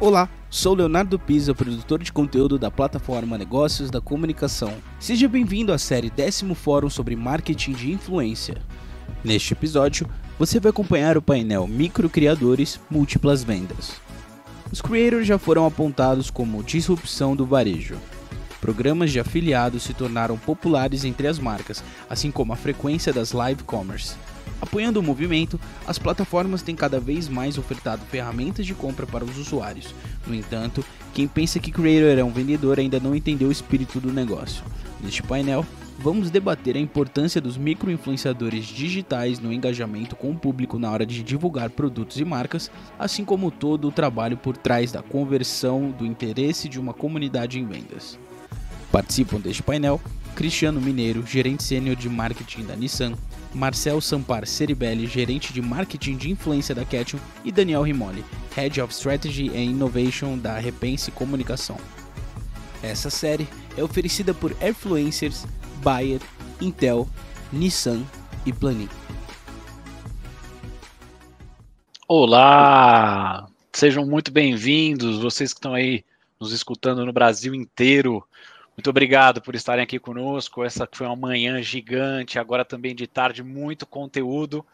Olá, sou Leonardo Pisa, produtor de conteúdo da plataforma Negócios da Comunicação. Seja bem-vindo à série Décimo Fórum sobre Marketing de Influência. Neste episódio, você vai acompanhar o painel Microcriadores Múltiplas Vendas. Os creators já foram apontados como disrupção do varejo. Programas de afiliados se tornaram populares entre as marcas, assim como a frequência das live commerce. Apoiando o movimento, as plataformas têm cada vez mais ofertado ferramentas de compra para os usuários. No entanto, quem pensa que Creator é um vendedor ainda não entendeu o espírito do negócio. Neste painel, vamos debater a importância dos microinfluenciadores digitais no engajamento com o público na hora de divulgar produtos e marcas, assim como todo o trabalho por trás da conversão do interesse de uma comunidade em vendas. Participam deste painel Cristiano Mineiro, gerente sênior de marketing da Nissan, Marcel Sampar Ceribelli, gerente de marketing de influência da Ketchum, e Daniel Rimoli, Head of Strategy and Innovation da Repense Comunicação. Essa série é oferecida por Airfluencers, Bayer, Intel, Nissan e Planin. Olá! Sejam muito bem-vindos, vocês que estão aí nos escutando no Brasil inteiro. Muito obrigado por estarem aqui conosco. Essa foi uma manhã gigante, agora também de tarde, muito conteúdo.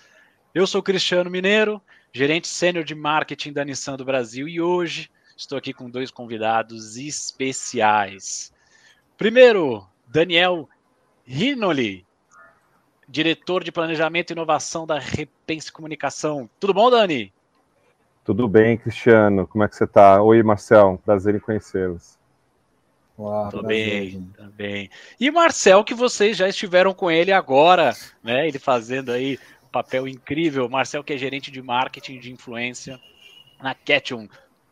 Eu sou Cristiano Mineiro, gerente sênior de marketing da Nissan do Brasil, e hoje estou aqui com dois convidados especiais. Primeiro, Daniel Rinoli, diretor de Planejamento e Inovação da Repense Comunicação. Tudo bom, Dani? Tudo bem, Cristiano. Como é que você está? Oi, Marcel. Prazer em conhecê-los. Olá, tudo bem. E Marcel, que vocês já estiveram com ele agora, né? Ele fazendo aí um papel incrível. Marcel, que é gerente de marketing de influência na Ketchum.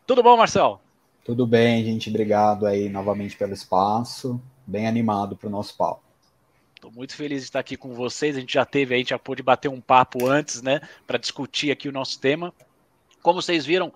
Tudo bom, Marcel? Tudo bem, gente. Obrigado aí novamente pelo espaço. Bem animado para o nosso papo. Estou muito feliz de estar aqui com vocês. A gente já teve, a gente já pôde bater um papo antes, né, para discutir aqui o nosso tema. Como vocês viram,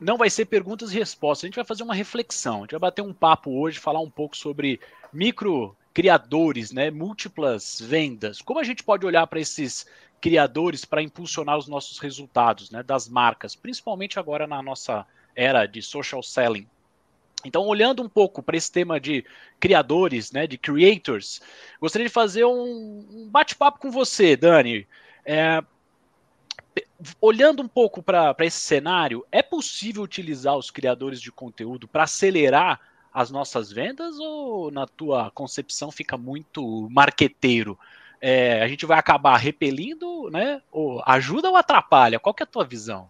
não vai ser perguntas e respostas. A gente vai fazer uma reflexão. A gente vai bater um papo hoje, falar um pouco sobre micro criadores, né, múltiplas vendas. Como a gente pode olhar para esses criadores para impulsionar os nossos resultados, né, das marcas, principalmente agora na nossa era de social selling. Então, olhando um pouco para esse tema de criadores, né, de creators, gostaria de fazer um, bate-papo com você, Dani. É, olhando um pouco para esse cenário, é possível utilizar os criadores de conteúdo para acelerar as nossas vendas ou, na tua concepção, fica muito marqueteiro? É, a gente vai acabar repelindo, né? Ou ajuda ou atrapalha? Qual que é a tua visão?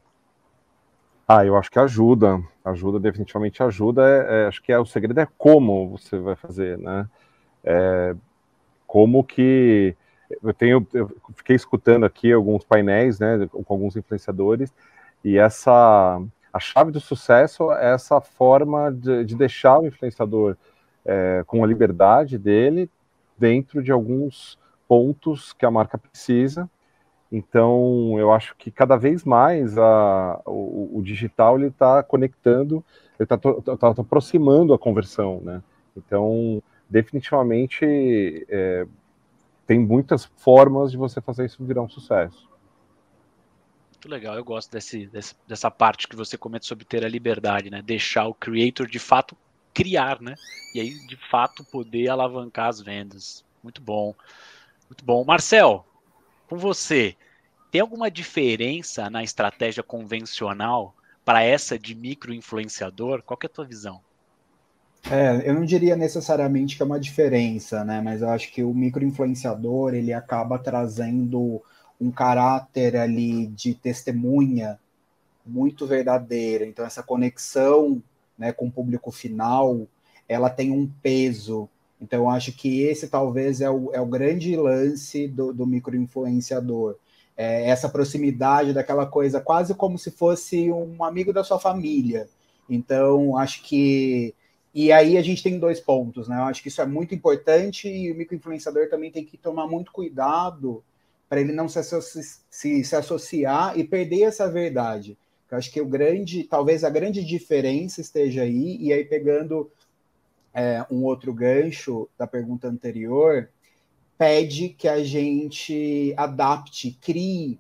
Ah, eu acho que ajuda, ajuda, definitivamente ajuda. É, é, acho que é, o segredo é como você vai fazer, né? É, como que eu tenho, eu fiquei escutando aqui alguns painéis, né, com alguns influenciadores, e essa a chave do sucesso é essa forma de, de deixar o influenciador é, com a liberdade dele dentro de alguns pontos que a marca precisa então, eu acho que cada vez mais a, o, o digital ele está conectando, ele está tá, tá, aproximando a conversão, né? Então, definitivamente, é, tem muitas formas de você fazer isso virar um sucesso. Muito legal, eu gosto desse, desse, dessa parte que você comenta sobre ter a liberdade, né? Deixar o creator de fato criar, né? E aí, de fato, poder alavancar as vendas. Muito bom. Muito bom. Marcel, com você, tem alguma diferença na estratégia convencional para essa de micro-influenciador? Qual é a tua visão? É, eu não diria necessariamente que é uma diferença, né? Mas eu acho que o micro-influenciador ele acaba trazendo um caráter ali de testemunha muito verdadeiro. Então essa conexão, né, com o público final, ela tem um peso então, eu acho que esse talvez é o, é o grande lance do, do microinfluenciador. É essa proximidade daquela coisa, quase como se fosse um amigo da sua família. Então, acho que. E aí a gente tem dois pontos, né? Eu acho que isso é muito importante e o microinfluenciador também tem que tomar muito cuidado para ele não se, se, se associar e perder essa verdade. Eu acho que o grande, talvez a grande diferença esteja aí, e aí pegando é, um outro gancho da pergunta anterior, pede que a gente adapte, crie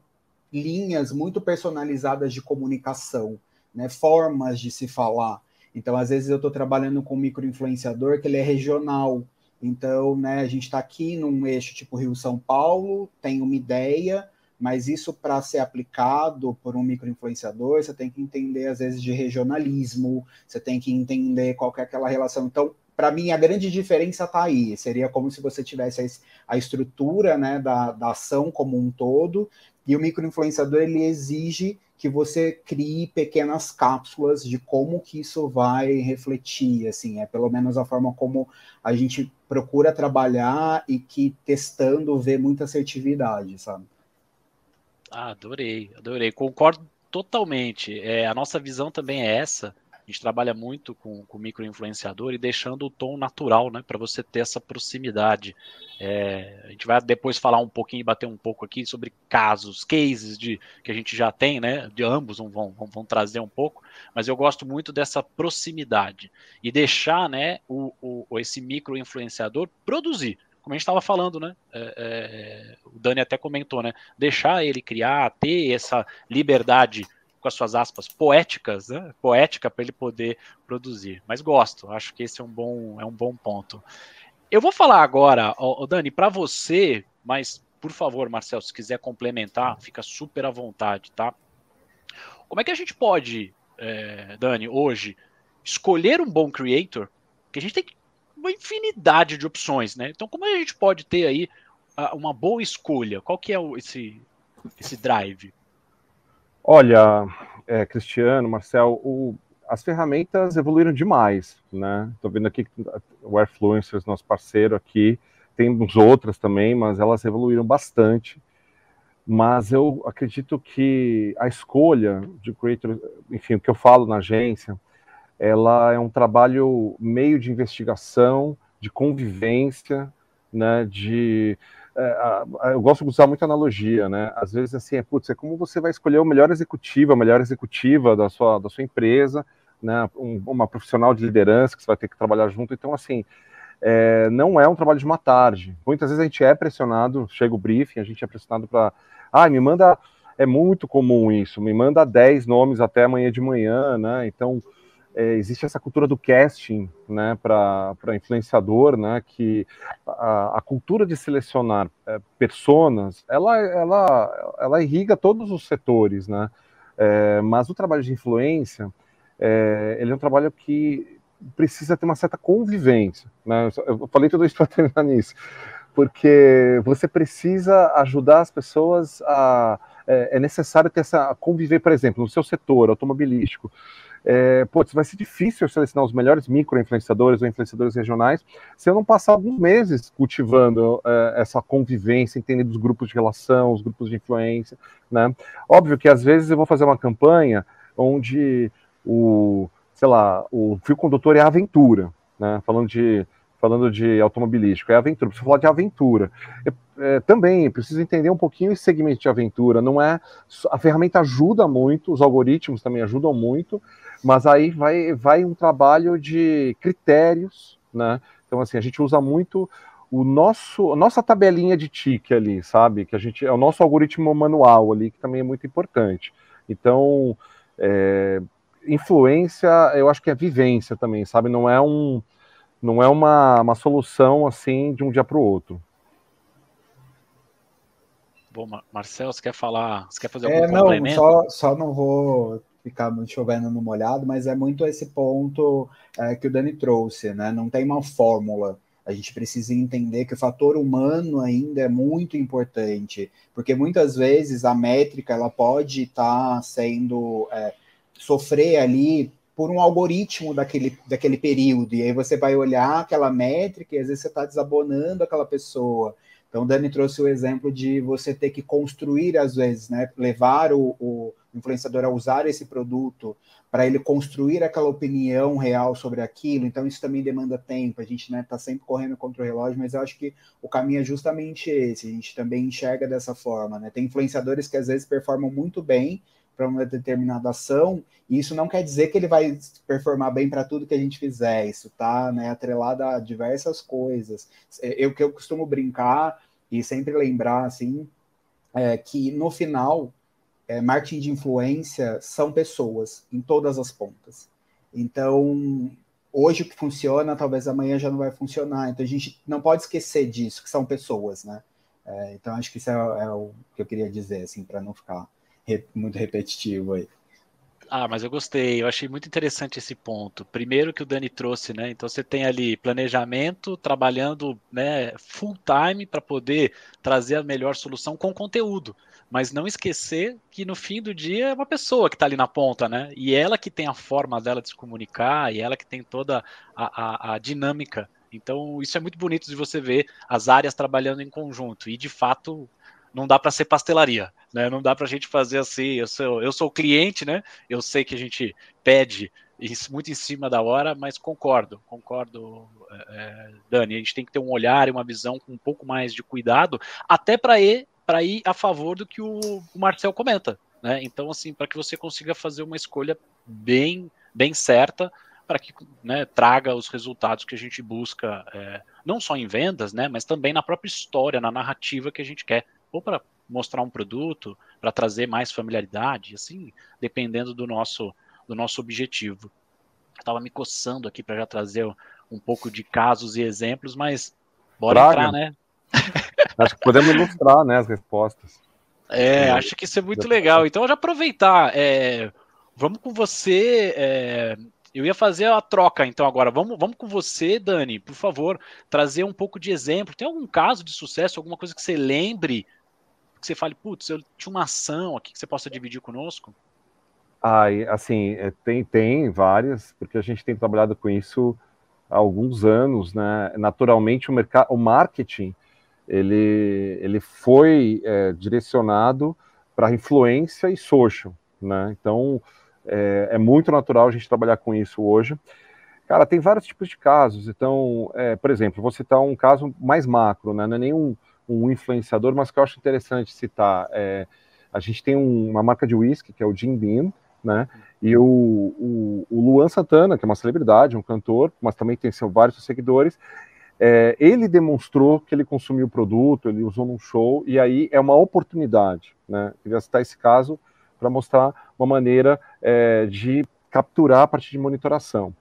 linhas muito personalizadas de comunicação, né, formas de se falar. Então, às vezes eu estou trabalhando com um microinfluenciador que ele é regional. Então, né, a gente está aqui num eixo tipo Rio-São Paulo, tem uma ideia, mas isso para ser aplicado por um microinfluenciador, você tem que entender, às vezes, de regionalismo, você tem que entender qual é aquela relação. Então, para mim, a grande diferença está aí. Seria como se você tivesse a estrutura né, da, da ação como um todo, e o microinfluenciador ele exige que você crie pequenas cápsulas de como que isso vai refletir, assim, é pelo menos a forma como a gente procura trabalhar e que testando vê muita assertividade, sabe? Ah, adorei, adorei, concordo totalmente. É, a nossa visão também é essa a gente trabalha muito com, com microinfluenciador e deixando o tom natural, né, para você ter essa proximidade. É, a gente vai depois falar um pouquinho, bater um pouco aqui sobre casos, cases de que a gente já tem, né, de ambos vão, vão, vão trazer um pouco, mas eu gosto muito dessa proximidade e deixar, né, o, o esse microinfluenciador produzir como a gente estava falando, né? É, é, o Dani até comentou, né? Deixar ele criar, ter essa liberdade com as suas aspas poéticas, né? poética para ele poder produzir. Mas gosto, acho que esse é um bom, é um bom ponto. Eu vou falar agora, ó, Dani, para você, mas por favor, Marcel, se quiser complementar, fica super à vontade, tá? Como é que a gente pode, é, Dani, hoje, escolher um bom creator? Que a gente tem uma infinidade de opções, né? Então, como a gente pode ter aí uma boa escolha? Qual que é esse, esse drive? Olha, é, Cristiano, Marcel, o, as ferramentas evoluíram demais, né? Estou vendo aqui o Airfluencers, nosso parceiro aqui, temos outras também, mas elas evoluíram bastante. Mas eu acredito que a escolha de creator, enfim, o que eu falo na agência, ela é um trabalho meio de investigação, de convivência, né, de eu gosto de usar muita analogia, né? Às vezes, assim, é, putz, é como você vai escolher o melhor executivo, a melhor executiva da sua, da sua empresa, né? Um, uma profissional de liderança que você vai ter que trabalhar junto. Então, assim, é, não é um trabalho de uma tarde. Muitas vezes a gente é pressionado, chega o briefing, a gente é pressionado para, ah, me manda, é muito comum isso, me manda 10 nomes até amanhã de manhã, né? Então, é, existe essa cultura do casting né, para influenciador, né, que a, a cultura de selecionar é, personas, ela, ela, ela irriga todos os setores, né, é, mas o trabalho de influência, é, ele é um trabalho que precisa ter uma certa convivência, né, eu falei tudo isso para terminar nisso, porque você precisa ajudar as pessoas a, é, é necessário ter essa conviver, por exemplo, no seu setor automobilístico, é, putz, vai ser difícil selecionar os melhores micro-influenciadores ou influenciadores regionais se eu não passar alguns meses cultivando é, essa convivência, entendendo os grupos de relação, os grupos de influência, né? Óbvio que às vezes eu vou fazer uma campanha onde o, sei lá, o fio condutor é a aventura, né? Falando de falando de automobilístico, é aventura, preciso falar de aventura. Eu, é, também preciso entender um pouquinho esse segmento de aventura, não é, a ferramenta ajuda muito, os algoritmos também ajudam muito, mas aí vai, vai um trabalho de critérios, né? Então, assim, a gente usa muito o nosso, a nossa tabelinha de tique ali, sabe? Que a gente é o nosso algoritmo manual ali, que também é muito importante. Então, é, influência, eu acho que é vivência também, sabe? Não é um, não é uma, uma solução assim de um dia para o outro. Bom, Marcelo, você quer falar? Você quer fazer algum é, não, complemento? Só, só não vou ficar chovendo no molhado, mas é muito esse ponto é, que o Dani trouxe, né? Não tem uma fórmula. A gente precisa entender que o fator humano ainda é muito importante, porque muitas vezes a métrica ela pode estar tá sendo é, sofrer ali por um algoritmo daquele, daquele período, e aí você vai olhar aquela métrica e às vezes você está desabonando aquela pessoa. Então, o Dani trouxe o exemplo de você ter que construir, às vezes, né? Levar o, o influenciador a usar esse produto para ele construir aquela opinião real sobre aquilo. Então, isso também demanda tempo. A gente está né, tá sempre correndo contra o relógio, mas eu acho que o caminho é justamente esse. A gente também enxerga dessa forma. Né? Tem influenciadores que às vezes performam muito bem para uma determinada ação, e isso não quer dizer que ele vai performar bem para tudo que a gente fizer. Isso está né, atrelado a diversas coisas. Eu que eu costumo brincar e sempre lembrar assim é que no final é, marketing de influência são pessoas em todas as pontas. Então, hoje o que funciona, talvez amanhã já não vai funcionar. Então, a gente não pode esquecer disso, que são pessoas, né? É, então, acho que isso é, é, o que eu queria dizer, assim, para não ficar re, muito repetitivo aí. Ah, mas eu gostei, eu achei muito interessante esse ponto. Primeiro que o Dani trouxe, né? Então você tem ali planejamento, trabalhando né, full time para poder trazer a melhor solução com conteúdo. Mas não esquecer que no fim do dia é uma pessoa que está ali na ponta, né? E ela que tem a forma dela de se comunicar, e ela que tem toda a, a, a dinâmica. Então, isso é muito bonito de você ver as áreas trabalhando em conjunto. E de fato, não dá para ser pastelaria, né? Não dá para a gente fazer assim. Eu sou, eu sou cliente, né? Eu sei que a gente pede muito em cima da hora, mas concordo, concordo, é, é, Dani. A gente tem que ter um olhar e uma visão com um pouco mais de cuidado, até para ir para ir a favor do que o, o Marcel comenta, né? Então, assim, para que você consiga fazer uma escolha bem, bem certa para que né, traga os resultados que a gente busca, é, não só em vendas, né, mas também na própria história, na narrativa que a gente quer ou para mostrar um produto, para trazer mais familiaridade, assim, dependendo do nosso, do nosso objetivo. Estava me coçando aqui para já trazer um pouco de casos e exemplos, mas bora Praga. entrar, né? Acho que podemos ilustrar né, as respostas. É, acho que isso é muito legal. Então, já aproveitar. É, vamos com você. É, eu ia fazer a troca, então, agora. Vamos, vamos com você, Dani, por favor, trazer um pouco de exemplo. Tem algum caso de sucesso, alguma coisa que você lembre que você fale, putz, eu tinha uma ação aqui que você possa dividir conosco? Ah, assim, é, tem, tem várias, porque a gente tem trabalhado com isso há alguns anos, né? Naturalmente, o, mercado, o marketing, ele, ele foi é, direcionado para influência e social, né? Então, é, é, muito natural a gente trabalhar com isso hoje. Cara, tem vários tipos de casos. Então, é, por exemplo, vou citar um caso mais macro, né? Não é nenhum um influenciador, mas que eu acho interessante citar. É, a gente tem um, uma marca de whisky, que é o Jim Beam, né? E o, o, o, Luan Santana, que é uma celebridade, um cantor, mas também tem seu, vários seguidores, é, ele demonstrou que ele consumiu o produto, ele usou num show, e aí é uma oportunidade, né? Queria citar esse caso para mostrar uma maneira é, de capturar a partir de monitoração.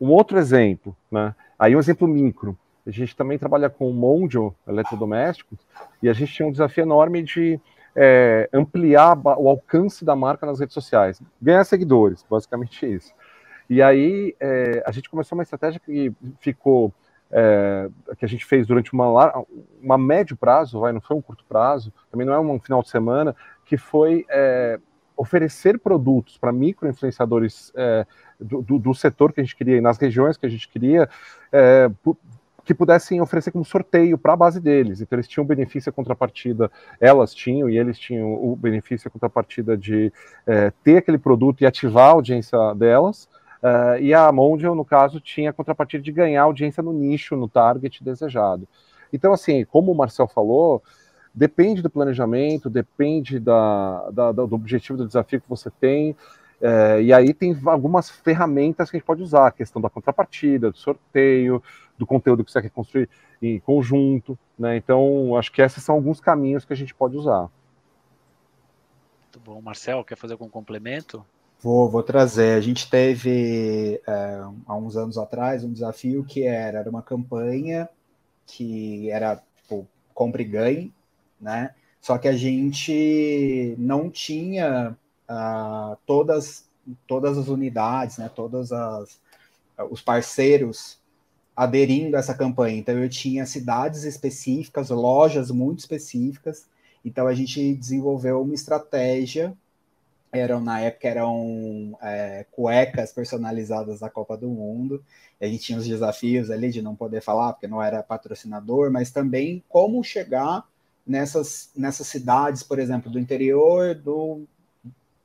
Um outro exemplo, né? Aí um exemplo micro. A gente também trabalha com Mondio eletrodomésticos e a gente tinha um desafio enorme de é, ampliar o alcance da marca nas redes sociais, ganhar seguidores, basicamente isso. E aí é, a gente começou uma estratégia que ficou é, que a gente fez durante uma, uma médio prazo, vai, não foi um curto prazo, também não é um final de semana, que foi é, oferecer produtos para micro influenciadores é, do, do, do, setor que a gente queria, nas regiões que a gente queria, é, que pudessem oferecer como sorteio para a base deles. Então eles tinham benefício a contrapartida, elas tinham e eles tinham o benefício a contrapartida de é, ter aquele produto e ativar a audiência delas. Uh, e a Mondial, no caso, tinha a contrapartida de ganhar audiência no nicho, no target desejado. Então, assim, como o Marcel falou, depende do planejamento, depende da, da, do objetivo do desafio que você tem. É, e aí tem algumas ferramentas que a gente pode usar, a questão da contrapartida, do sorteio, do conteúdo que você quer construir em conjunto, né? Então, acho que esses são alguns caminhos que a gente pode usar. Muito bom. Marcel, quer fazer algum complemento? Vou, vou trazer. A gente teve, é, há uns anos atrás, um desafio que era, era uma campanha que era, tipo, compre e ganhe, né? Só que a gente não tinha uh, todas, todas as unidades, né? Todas as, os parceiros aderindo a essa campanha. Então, eu tinha cidades específicas, lojas muito específicas. Então, a gente desenvolveu uma estratégia. Eram, na época, eram é, cuecas personalizadas da Copa do Mundo. a gente tinha os desafios ali de não poder falar, porque não era patrocinador, mas também como chegar nessas, nessas cidades, por exemplo, do interior do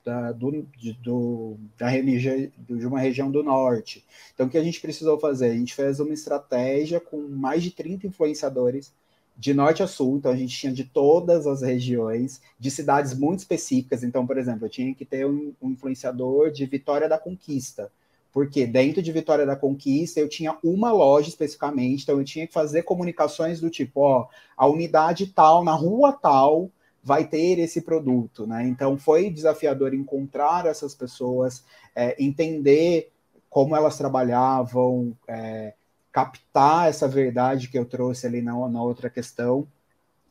da, do, de, do, da religião, de uma região do norte. Então, o que a gente precisou fazer? A gente fez uma estratégia com mais de 30 influenciadores de norte a sul, então a gente tinha de todas as regiões, de cidades muito específicas. Então, por exemplo, eu tinha que ter um, um influenciador de Vitória da Conquista, porque dentro de Vitória da Conquista eu tinha uma loja especificamente, então eu tinha que fazer comunicações do tipo, ó, a unidade tal, na rua tal, vai ter esse produto, né? Então foi desafiador encontrar essas pessoas, é, entender como elas trabalhavam, é, captar essa verdade que eu trouxe ali na, na outra questão.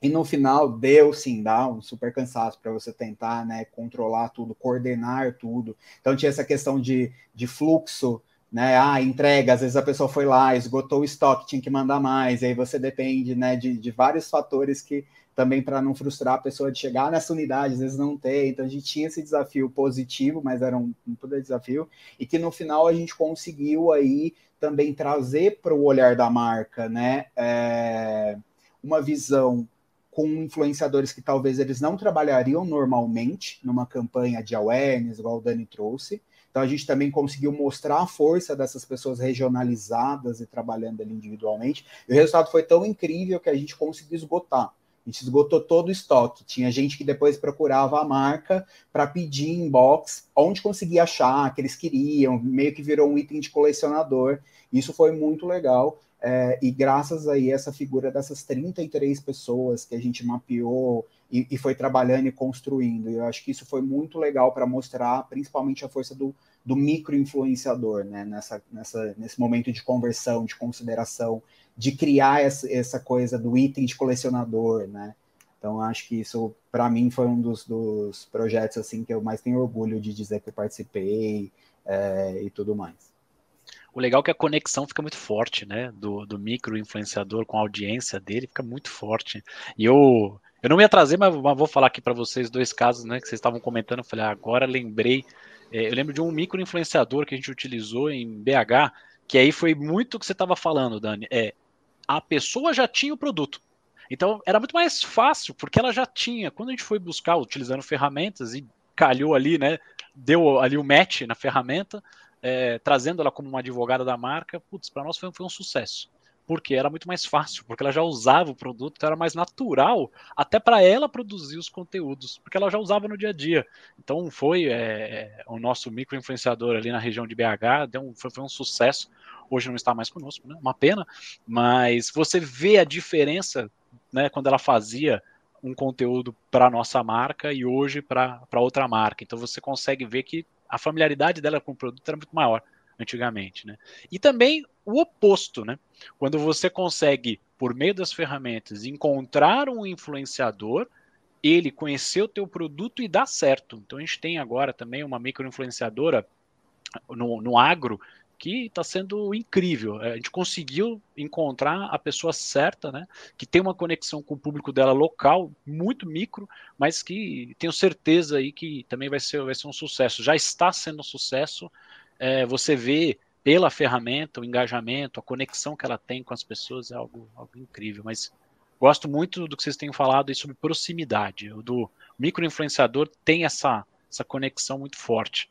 E no final deu sim, dá um super cansaço para você tentar né, controlar tudo, coordenar tudo. Então tinha essa questão de, de fluxo, né? Ah, entrega, às vezes a pessoa foi lá, esgotou o estoque, tinha que mandar mais, e aí você depende né, de, de vários fatores que também para não frustrar a pessoa de chegar nessa unidade, às vezes não ter. Então a gente tinha esse desafio positivo, mas era um, um desafio, e que no final a gente conseguiu aí também trazer para o olhar da marca, né? É, uma visão com influenciadores que talvez eles não trabalhariam normalmente numa campanha de awareness, igual o Dani trouxe. Então a gente também conseguiu mostrar a força dessas pessoas regionalizadas e trabalhando ali individualmente. E o resultado foi tão incrível que a gente conseguiu esgotar. A gente esgotou todo o estoque. Tinha gente que depois procurava a marca para pedir inbox onde conseguia achar, que eles queriam, meio que virou um item de colecionador. Isso foi muito legal. É, e graças aí essa figura dessas 33 pessoas que a gente mapeou e, e foi trabalhando e construindo, eu acho que isso foi muito legal para mostrar principalmente a força do, do micro influenciador, né? Nessa, nessa, nesse momento de conversão, de consideração de criar essa, essa coisa do item de colecionador, né? Então acho que isso para mim foi um dos, dos, projetos assim que eu mais tenho orgulho de dizer que eu participei é, e tudo mais. O legal é que a conexão fica muito forte, né? Do, do micro influenciador com a audiência dele fica muito forte. E eu eu não ia trazer, mas, vou falar aqui para vocês dois casos, né? Que vocês estavam comentando. Eu falei, ah, agora lembrei. É, eu lembro de um micro influenciador que a gente utilizou em BH, que aí foi muito o que você estava falando, Dani. É a pessoa já tinha o produto. Então era muito mais fácil, porque ela já tinha. Quando a gente foi buscar utilizando ferramentas e calhou ali, né? Deu ali o match na ferramenta, é, trazendo ela como uma advogada da marca, putz, para nós foi, foi um sucesso porque era muito mais fácil, porque ela já usava o produto, então era mais natural até para ela produzir os conteúdos, porque ela já usava no dia a dia. Então foi é, o nosso micro influenciador ali na região de BH, deu um, foi, foi, um sucesso. Hoje não está mais conosco, né? uma pena, mas você vê a diferença né, quando ela fazia um conteúdo para nossa marca e hoje para outra marca. Então você consegue ver que a familiaridade dela com o produto era muito maior antigamente, né? E também o oposto, né? Quando você consegue, por meio das ferramentas, encontrar um influenciador, ele conhecer o teu produto e dar certo. Então a gente tem agora também uma microinfluenciadora no, no agro que está sendo incrível. A gente conseguiu encontrar a pessoa certa, né? Que tem uma conexão com o público dela local, muito micro, mas que tenho certeza aí que também vai ser, vai ser um sucesso. Já está sendo um sucesso é, você vê pela ferramenta, o engajamento, a conexão que ela tem com as pessoas é algo, algo incrível. Mas gosto muito do que vocês têm falado aí sobre proximidade. O do microinfluenciador tem essa, essa conexão muito forte.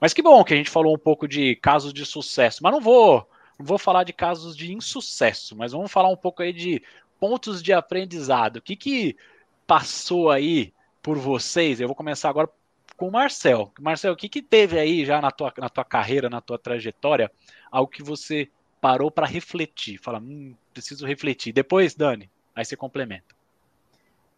Mas que bom que a gente falou um pouco de casos de sucesso. Mas não vou, não vou falar de casos de insucesso, mas vamos falar um pouco aí de pontos de aprendizado. O que, que passou aí por vocês? Eu vou começar agora com o Marcel. Marcel, o que, que teve aí já na tua, na tua carreira, na tua trajetória, algo que você parou para refletir? Fala, hum, preciso refletir. Depois, Dani, aí você complementa.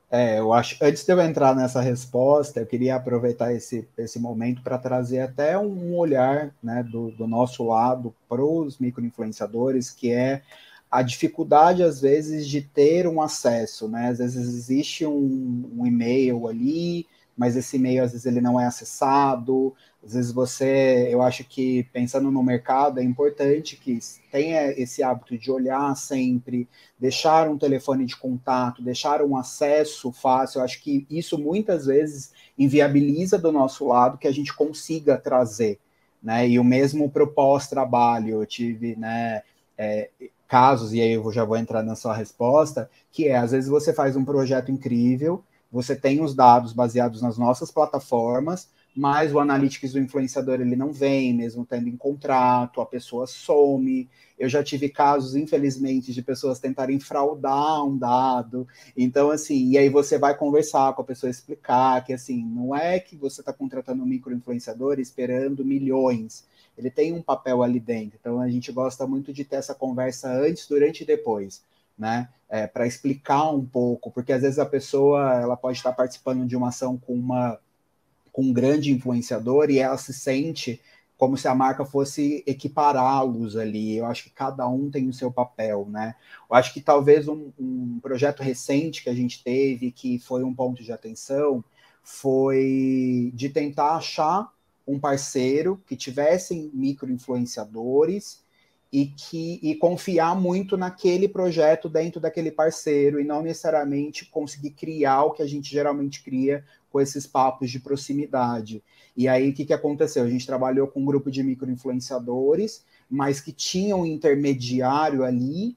É, eu acho, antes de eu entrar nessa resposta, eu queria aproveitar esse, esse momento para trazer até um olhar né, do, do nosso lado para os microinfluenciadores, que é a dificuldade, às vezes, de ter um acesso, né? Às vezes existe um, um e-mail ali, mas esse e-mail às vezes ele não é acessado. Às vezes você, eu acho que pensando no mercado é importante que tenha esse hábito de olhar sempre, deixar um telefone de contato, deixar um acesso fácil. Eu acho que isso muitas vezes inviabiliza do nosso lado que a gente consiga trazer, né? E o mesmo propós trabalho, eu tive, né? É, casos, e aí eu já vou entrar na sua resposta, que é, às vezes você faz um projeto incrível, você tem os dados baseados nas nossas plataformas, mas o analytics do influenciador ele não vem, mesmo tendo em contrato, a pessoa some. Eu já tive casos, infelizmente, de pessoas tentarem fraudar um dado. Então, assim, e aí você vai conversar com a pessoa, explicar que, assim, não é que você está contratando um microinfluenciador esperando milhões. Ele tem um papel ali dentro. Então, a gente gosta muito de ter essa conversa antes, durante e depois, né? É, para explicar um pouco, porque às vezes a pessoa ela pode estar participando de uma ação com uma com um grande influenciador e ela se sente como se a marca fosse equipará-los ali. Eu acho que cada um tem o seu papel, né? Eu acho que talvez um, um, projeto recente que a gente teve, que foi um ponto de atenção, foi de tentar achar um parceiro que tivesse micro-influenciadores e que e confiar muito naquele projeto dentro daquele parceiro e não necessariamente conseguir criar o que a gente geralmente cria com esses papos de proximidade. E aí, o que, que aconteceu? A gente trabalhou com um grupo de microinfluenciadores, mas que tinham um intermediário ali,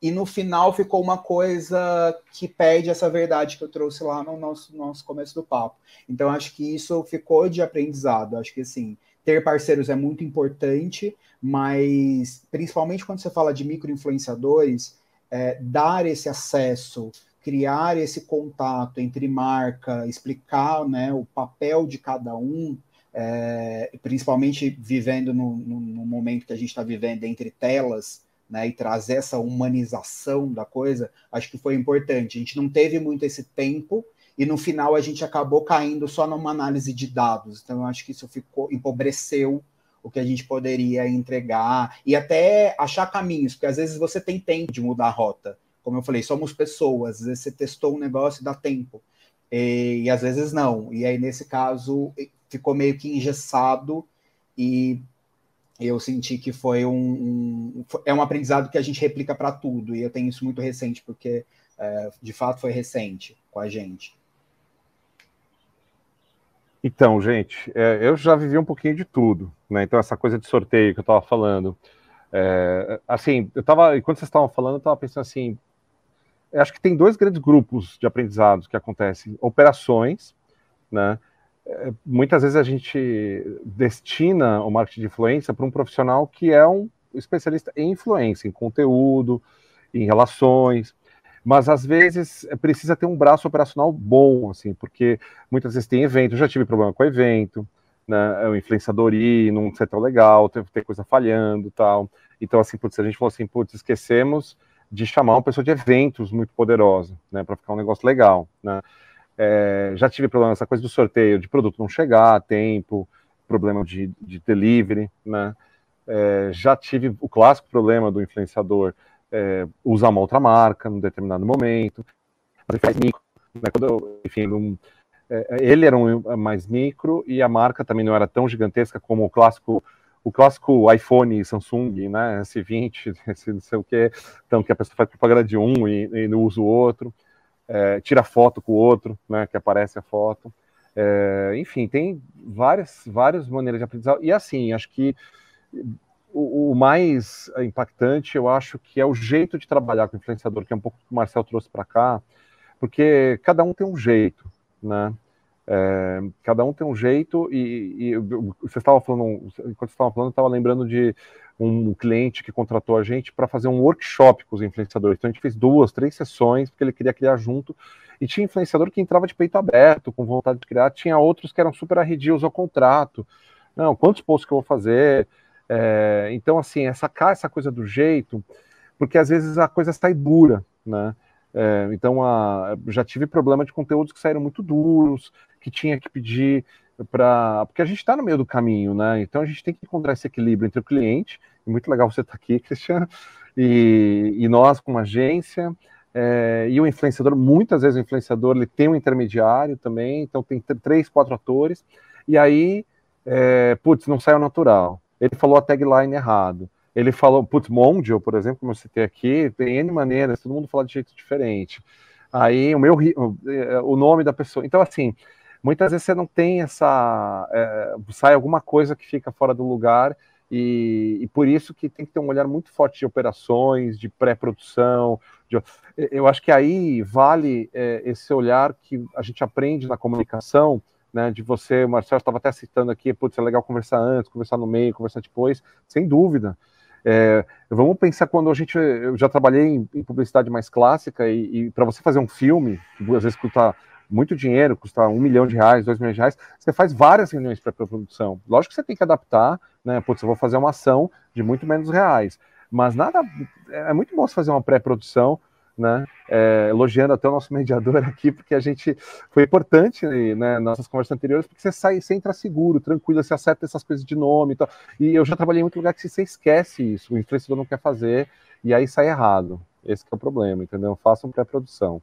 e no final ficou uma coisa que perde essa verdade que eu trouxe lá no nosso, nosso começo do papo. Então, acho que isso ficou de aprendizado. Acho que, assim, ter parceiros é muito importante, mas principalmente quando você fala de microinfluenciadores, é, dar esse acesso criar esse contato entre marca, explicar né, o papel de cada um, é, principalmente vivendo no, no, no, momento que a gente está vivendo entre telas, né, e trazer essa humanização da coisa, acho que foi importante. A gente não teve muito esse tempo e no final a gente acabou caindo só numa análise de dados. Então, eu acho que isso ficou empobreceu o que a gente poderia entregar e até achar caminhos, porque às vezes você tem tempo de mudar a rota como eu falei, somos pessoas. Às vezes você testou um negócio e dá tempo. E, e às vezes não. E aí, nesse caso, ficou meio que engessado e eu senti que foi um, um é um aprendizado que a gente replica para tudo. E eu tenho isso muito recente, porque é, de fato foi recente com a gente. Então, gente, é, eu já vivi um pouquinho de tudo, né? Então, essa coisa de sorteio que eu estava falando. É, assim, eu tava, enquanto vocês estavam falando, eu estava pensando assim, acho que tem dois grandes grupos de aprendizados que acontecem: operações, né? É, muitas vezes a gente destina o marketing de influência para um profissional que é um especialista em influência, em conteúdo, em relações, mas às vezes precisa ter um braço operacional bom, assim, porque muitas vezes tem evento, eu já tive problema com evento, né, o influenciador ir, ser tão legal, ter coisa falhando tal. Então, assim, putz, a gente falou assim, putz, esquecemos de chamar uma pessoa de eventos muito poderosa, né, para ficar um negócio legal, né. É, já tive problema essa coisa do sorteio, de produto não chegar a tempo, problema de, de delivery, né. É, já tive o clássico problema do influenciador é, usar uma outra marca num determinado momento, ele faz micro, né, quando eu, enfim, não, é, ele era um mais micro e a marca também não era tão gigantesca como o clássico o clássico iPhone Samsung, né, S20, esse não sei o que, então que a pessoa faz propaganda de um e, e não usa o outro, é, tira foto com o outro, né, que aparece a foto. É, enfim, tem várias, várias maneiras de aprendizado. E assim, acho que o, o, mais impactante, eu acho que é o jeito de trabalhar com o influenciador, que é um pouco que o Marcel trouxe para cá, porque cada um tem um jeito, né? É, cada um tem um jeito e, e você estava falando, enquanto estava falando, eu estava lembrando de um cliente que contratou a gente para fazer um workshop com os influenciadores. Então a gente fez duas, três sessões porque ele queria criar junto e tinha influenciador que entrava de peito aberto, com vontade de criar, tinha outros que eram super arredios ao contrato. Não, quantos posts que eu vou fazer? É, então assim, é sacar essa coisa do jeito, porque às vezes a coisa sai dura, né? É, então, a, já tive problema de conteúdos que saíram muito duros, que tinha que pedir para. Porque a gente está no meio do caminho, né? Então a gente tem que encontrar esse equilíbrio entre o cliente, e muito legal você estar tá aqui, Cristiano, e, e nós como agência. É, e o influenciador, muitas vezes o influenciador ele tem um intermediário também, então tem três, quatro atores, e aí, é, putz, não saiu natural. Ele falou a tagline errado ele falou, putz, Mondial, por exemplo, como eu citei aqui, tem N maneiras, todo mundo fala de jeito diferente. Aí o meu o nome da pessoa. Então, assim, muitas vezes você não tem essa. É, sai alguma coisa que fica fora do lugar, e, e, por isso que tem que ter um olhar muito forte de operações, de pré-produção. De, eu acho que aí vale é, esse olhar que a gente aprende na comunicação, né, de você, o Marcelo estava até citando aqui, putz, é legal conversar antes, conversar no meio, conversar depois, sem dúvida. É, vamos pensar quando a gente, eu já trabalhei em, em publicidade mais clássica e, e para você fazer um filme, que às vezes custa muito dinheiro, custa um milhão de reais, dois milhões de reais, você faz várias reuniões para produção. Lógico que você tem que adaptar, né? Putz, eu vou fazer uma ação de muito menos reais. Mas nada. É muito bom você fazer uma pré-produção, né? É, elogiando até o nosso mediador aqui, porque a gente foi importante né, nossas conversas anteriores, porque você sai, você entra seguro, tranquilo, você acerta essas coisas de nome e tal. E eu já trabalhei em muito lugar que você esquece isso, o influenciador não quer fazer, e aí sai errado. Esse é o problema, entendeu? Façam pré-produção.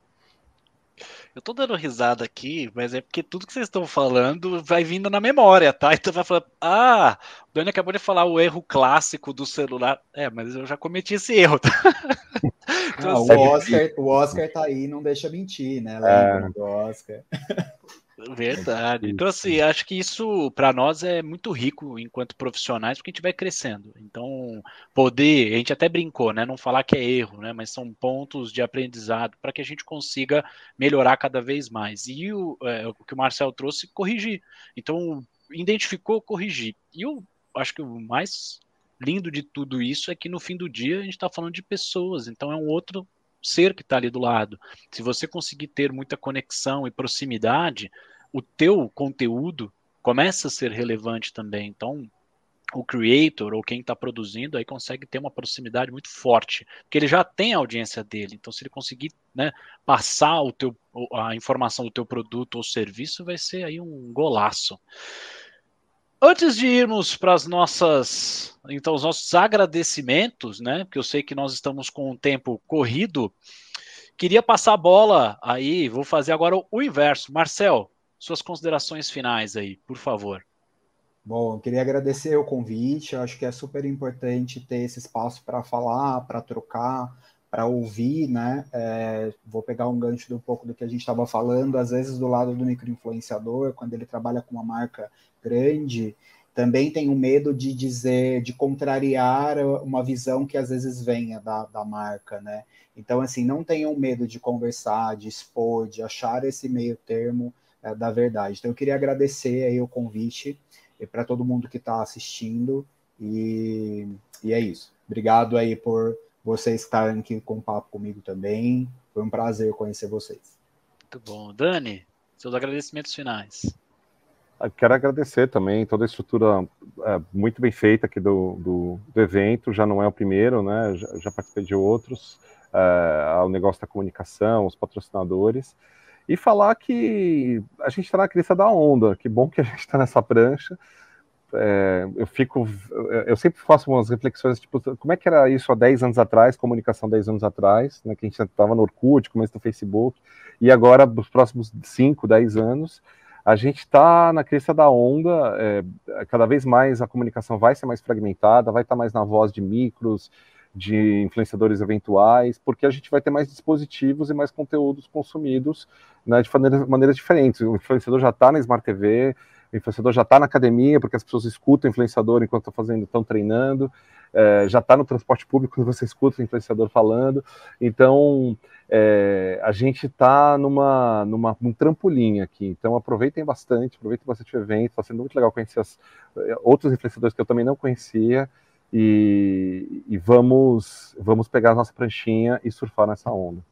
Eu tô dando risada aqui, mas é porque tudo que vocês estão falando vai vindo na memória, tá? Então vai falar, ah, o Dani acabou de falar o erro clássico do celular. É, mas eu já cometi esse erro, tá? então, ah, assim, o, Oscar, o Oscar tá aí, não deixa mentir, né? Lembra é... do Oscar. Verdade. Então, assim, acho que isso para nós é muito rico enquanto profissionais, porque a gente vai crescendo. Então, poder, a gente até brincou, né? Não falar que é erro, né? Mas são pontos de aprendizado para que a gente consiga melhorar cada vez mais. E o, é, o que o Marcel trouxe, corrigir. Então, identificou, corrigir. E eu acho que o mais lindo de tudo isso é que no fim do dia a gente está falando de pessoas, então é um outro ser que está ali do lado. Se você conseguir ter muita conexão e proximidade, o teu conteúdo começa a ser relevante também. Então, o creator ou quem está produzindo aí consegue ter uma proximidade muito forte, porque ele já tem a audiência dele. Então, se ele conseguir né, passar o teu, a informação do teu produto ou serviço, vai ser aí um golaço. Antes de irmos para as nossas, então os nossos agradecimentos, né? Porque eu sei que nós estamos com um tempo corrido. Queria passar a bola aí, vou fazer agora o inverso. Marcel, suas considerações finais aí, por favor. Bom, eu queria agradecer o convite. Eu acho que é super importante ter esse espaço para falar, para trocar, para ouvir, né? É, vou pegar um gancho de um pouco do que a gente estava falando. Às vezes, do lado do microinfluenciador, quando ele trabalha com uma marca grande, também tem o medo de dizer, de contrariar uma visão que às vezes venha da, da marca, né? Então, assim, não tenham medo de conversar, de expor, de achar esse meio termo é, da verdade. Então eu queria agradecer aí o convite para todo mundo que está assistindo e, e é isso. Obrigado aí por vocês estarem aqui com o papo comigo também. Foi um prazer conhecer vocês. Muito bom. Dani, seus agradecimentos finais. Eu quero agradecer também toda a estrutura é, muito bem feita aqui do, do, do, evento. Já não é o primeiro, né? Já, já participei de outros. É, o negócio da comunicação, os patrocinadores e falar que a gente está na crista da onda. Que bom que a gente está nessa prancha. É, eu fico, eu sempre faço umas reflexões, tipo, como é que era isso há 10 anos atrás, comunicação 10 anos atrás, né, que a gente estava no Orkut, começo do Facebook, e agora, nos próximos 5, 10 anos, a gente está na crista da onda, é, cada vez mais a comunicação vai ser mais fragmentada, vai estar tá mais na voz de micros, de influenciadores eventuais, porque a gente vai ter mais dispositivos e mais conteúdos consumidos né, de maneiras, maneiras diferentes. O influenciador já está na Smart TV, o influenciador já está na academia, porque as pessoas escutam o influenciador enquanto estão fazendo, estão treinando, é, já está no transporte público quando você escuta o influenciador falando. Então, é, a gente está numa, numa, num trampolim aqui. Então, aproveitem bastante, aproveitem bastante o evento. Está sendo muito legal conhecer as, é, outros influenciadores que eu também não conhecia e, e vamos, vamos pegar a nossa pranchinha e surfar nessa onda.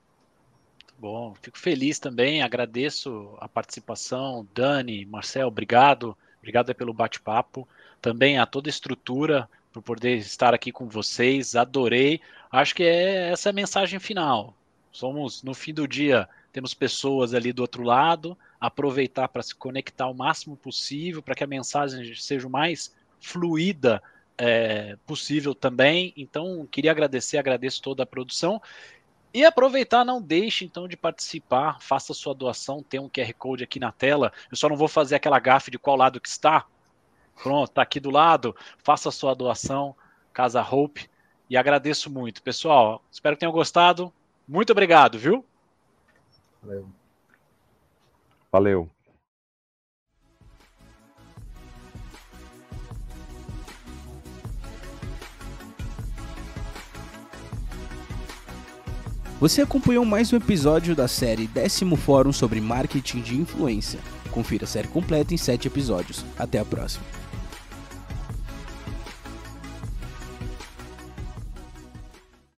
Bom, fico feliz também, agradeço a participação, Dani, Marcel, obrigado, obrigado pelo bate-papo, também a toda a estrutura por poder estar aqui com vocês, adorei, acho que é essa a mensagem final, somos, no fim do dia, temos pessoas ali do outro lado, aproveitar para se conectar o máximo possível, para que a mensagem seja o mais fluida é, possível também. Então, queria agradecer, agradeço toda a produção. E aproveitar, não deixe então de participar, faça sua doação, tem um QR Code aqui na tela. Eu só não vou fazer aquela gafe de qual lado que está. Pronto, está aqui do lado. Faça sua doação, Casa Hope. E agradeço muito. Pessoal, espero que tenham gostado. Muito obrigado, viu? Valeu. Valeu. Você acompanhou mais um episódio da série Décimo Fórum sobre Marketing de Influência. Confira a série completa em 7 episódios. Até a próxima.